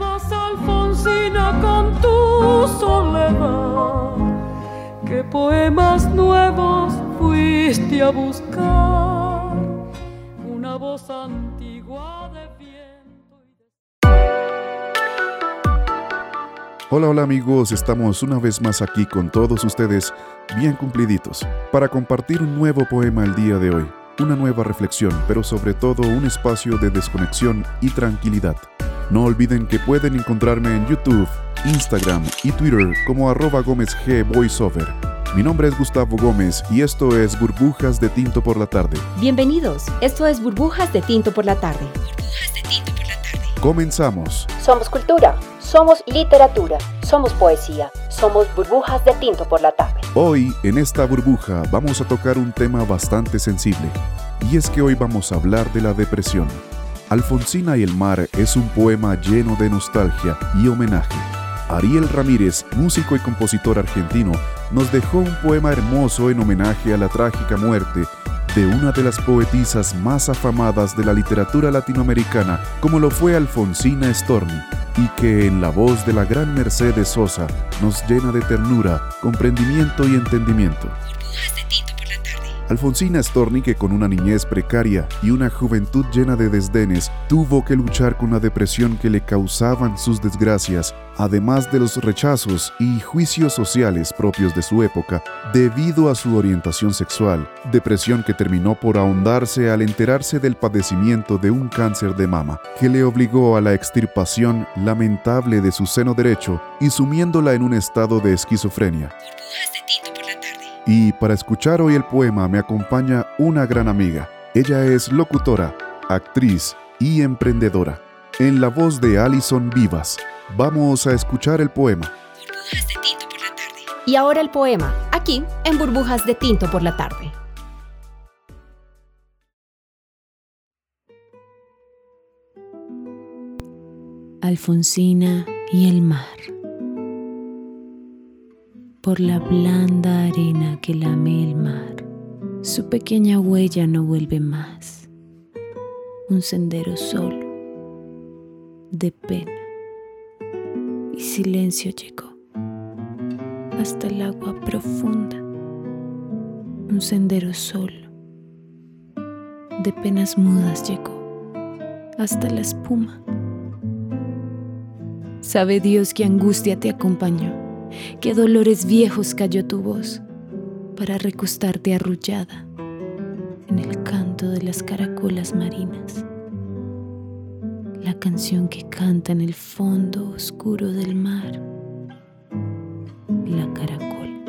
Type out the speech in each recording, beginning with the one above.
Alfonsina, con tu poemas nuevos fuiste a buscar? Una voz antigua de viento. Hola, hola amigos, estamos una vez más aquí con todos ustedes, bien cumpliditos, para compartir un nuevo poema el día de hoy, una nueva reflexión, pero sobre todo un espacio de desconexión y tranquilidad. No olviden que pueden encontrarme en YouTube, Instagram y Twitter como arroba Gómez G Voiceover. Mi nombre es Gustavo Gómez y esto es Burbujas de Tinto por la Tarde. Bienvenidos, esto es Burbujas de Tinto por la Tarde. Comenzamos. Somos cultura, somos literatura, somos poesía, somos burbujas de tinto por la tarde. Hoy, en esta burbuja, vamos a tocar un tema bastante sensible. Y es que hoy vamos a hablar de la depresión. Alfonsina y el mar es un poema lleno de nostalgia y homenaje. Ariel Ramírez, músico y compositor argentino, nos dejó un poema hermoso en homenaje a la trágica muerte de una de las poetisas más afamadas de la literatura latinoamericana, como lo fue Alfonsina Storni, y que en la voz de la gran Mercedes Sosa nos llena de ternura, comprendimiento y entendimiento. Alfonsina Storni, que con una niñez precaria y una juventud llena de desdenes, tuvo que luchar con la depresión que le causaban sus desgracias, además de los rechazos y juicios sociales propios de su época, debido a su orientación sexual, depresión que terminó por ahondarse al enterarse del padecimiento de un cáncer de mama, que le obligó a la extirpación lamentable de su seno derecho y sumiéndola en un estado de esquizofrenia. Y para escuchar hoy el poema me acompaña una gran amiga. Ella es locutora, actriz y emprendedora. En la voz de Alison Vivas, vamos a escuchar el poema. Y ahora el poema, aquí en Burbujas de Tinto por la tarde. Alfonsina y el mar. Por la blanda arena que lame el mar, su pequeña huella no vuelve más. Un sendero solo, de pena y silencio llegó hasta el agua profunda. Un sendero solo, de penas mudas llegó hasta la espuma. Sabe Dios qué angustia te acompañó, qué dolores viejos cayó tu voz para recostarte arrullada en el canto de las caracolas marinas. La canción que canta en el fondo oscuro del mar. La caracola.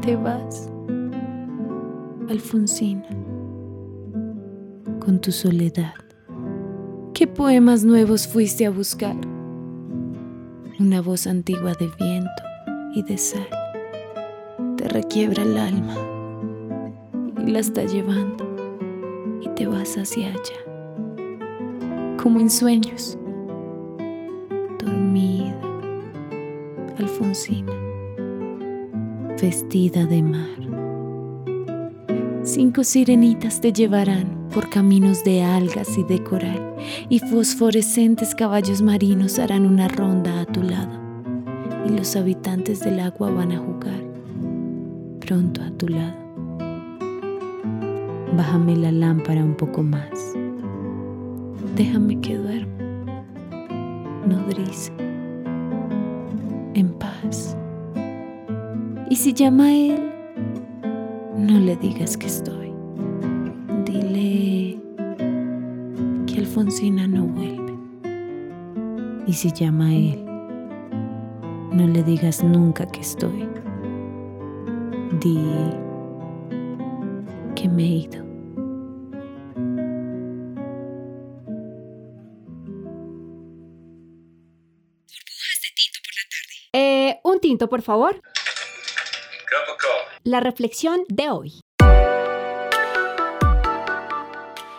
Te vas, Alfonsina, con tu soledad. ¿Qué poemas nuevos fuiste a buscar? Una voz antigua de viento y de sal te requiebra el alma y la está llevando y te vas hacia allá, como en sueños, dormida, Alfonsina, vestida de mar. Cinco sirenitas te llevarán por caminos de algas y de coral, y fosforescentes caballos marinos harán una ronda a tu lado, y los habitantes del agua van a jugar pronto a tu lado. Bájame la lámpara un poco más. Déjame que duerma, nodriza, en paz. Y si llama a él, no le digas que estoy. Alfonsina no vuelve. Y si llama a él, no le digas nunca que estoy. Di que me he ido. Eh, un tinto, por favor. La reflexión de hoy.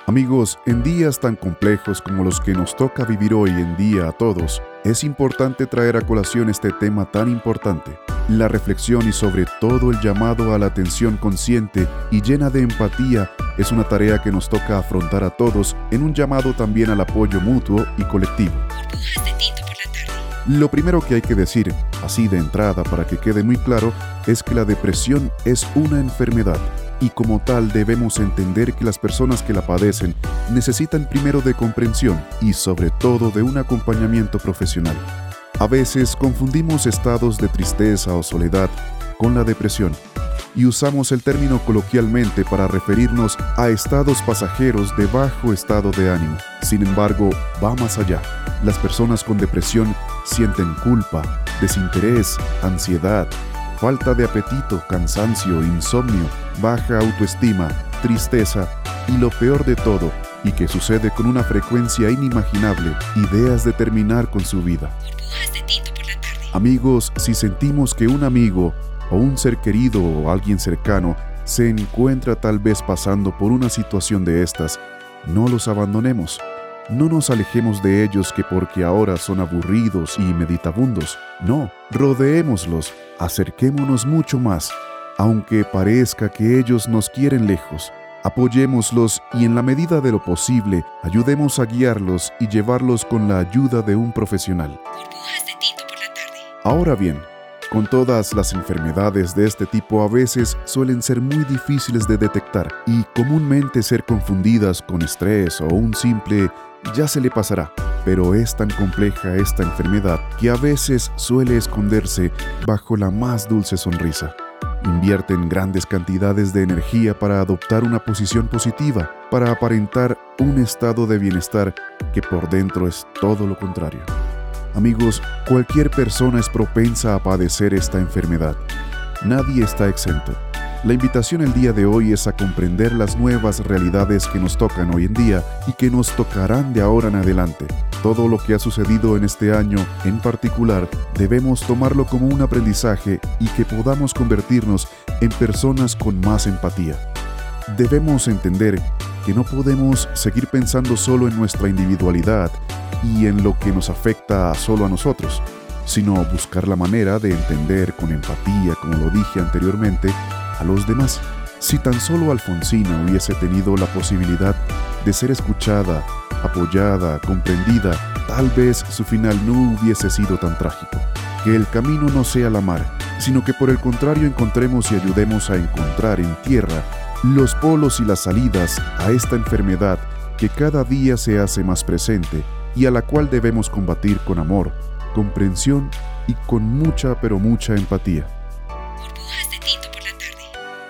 Amigos, en días tan complejos como los que nos toca vivir hoy en día a todos, es importante traer a colación este tema tan importante, la reflexión y sobre todo el llamado a la atención consciente y llena de empatía es una tarea que nos toca afrontar a todos en un llamado también al apoyo mutuo y colectivo. Lo primero que hay que decir, así de entrada para que quede muy claro, es que la depresión es una enfermedad y como tal debemos entender que las personas que la padecen necesitan primero de comprensión y sobre todo de un acompañamiento profesional. A veces confundimos estados de tristeza o soledad con la depresión y usamos el término coloquialmente para referirnos a estados pasajeros de bajo estado de ánimo. Sin embargo, va más allá. Las personas con depresión sienten culpa, desinterés, ansiedad, falta de apetito, cansancio, insomnio, baja autoestima, tristeza y lo peor de todo, y que sucede con una frecuencia inimaginable, ideas de terminar con su vida. Amigos, si sentimos que un amigo o un ser querido o alguien cercano se encuentra tal vez pasando por una situación de estas, no los abandonemos. No nos alejemos de ellos que porque ahora son aburridos y meditabundos. No, rodeémoslos, acerquémonos mucho más, aunque parezca que ellos nos quieren lejos. Apoyémoslos y en la medida de lo posible ayudemos a guiarlos y llevarlos con la ayuda de un profesional. Ahora bien, con todas las enfermedades de este tipo a veces suelen ser muy difíciles de detectar y comúnmente ser confundidas con estrés o un simple ya se le pasará. Pero es tan compleja esta enfermedad que a veces suele esconderse bajo la más dulce sonrisa. Invierten grandes cantidades de energía para adoptar una posición positiva, para aparentar un estado de bienestar que por dentro es todo lo contrario. Amigos, cualquier persona es propensa a padecer esta enfermedad. Nadie está exento. La invitación el día de hoy es a comprender las nuevas realidades que nos tocan hoy en día y que nos tocarán de ahora en adelante. Todo lo que ha sucedido en este año en particular debemos tomarlo como un aprendizaje y que podamos convertirnos en personas con más empatía. Debemos entender que no podemos seguir pensando solo en nuestra individualidad y en lo que nos afecta solo a nosotros, sino buscar la manera de entender con empatía, como lo dije anteriormente, a los demás. Si tan solo Alfonsina hubiese tenido la posibilidad de ser escuchada, apoyada, comprendida, tal vez su final no hubiese sido tan trágico. Que el camino no sea la mar, sino que por el contrario encontremos y ayudemos a encontrar en tierra los polos y las salidas a esta enfermedad que cada día se hace más presente y a la cual debemos combatir con amor, comprensión y con mucha pero mucha empatía.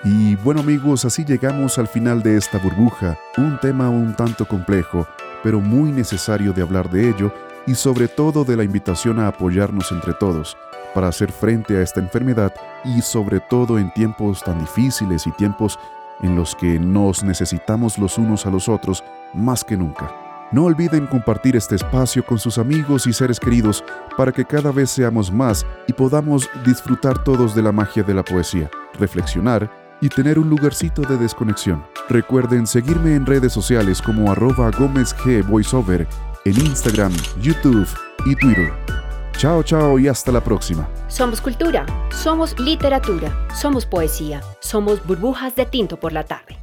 Y bueno amigos, así llegamos al final de esta burbuja, un tema un tanto complejo, pero muy necesario de hablar de ello y sobre todo de la invitación a apoyarnos entre todos para hacer frente a esta enfermedad y sobre todo en tiempos tan difíciles y tiempos en los que nos necesitamos los unos a los otros más que nunca. No olviden compartir este espacio con sus amigos y seres queridos para que cada vez seamos más y podamos disfrutar todos de la magia de la poesía, reflexionar y tener un lugarcito de desconexión. Recuerden seguirme en redes sociales como arroba Gómez G Voiceover en Instagram, YouTube y Twitter. Chao, chao y hasta la próxima. Somos cultura, somos literatura, somos poesía, somos burbujas de tinto por la tarde.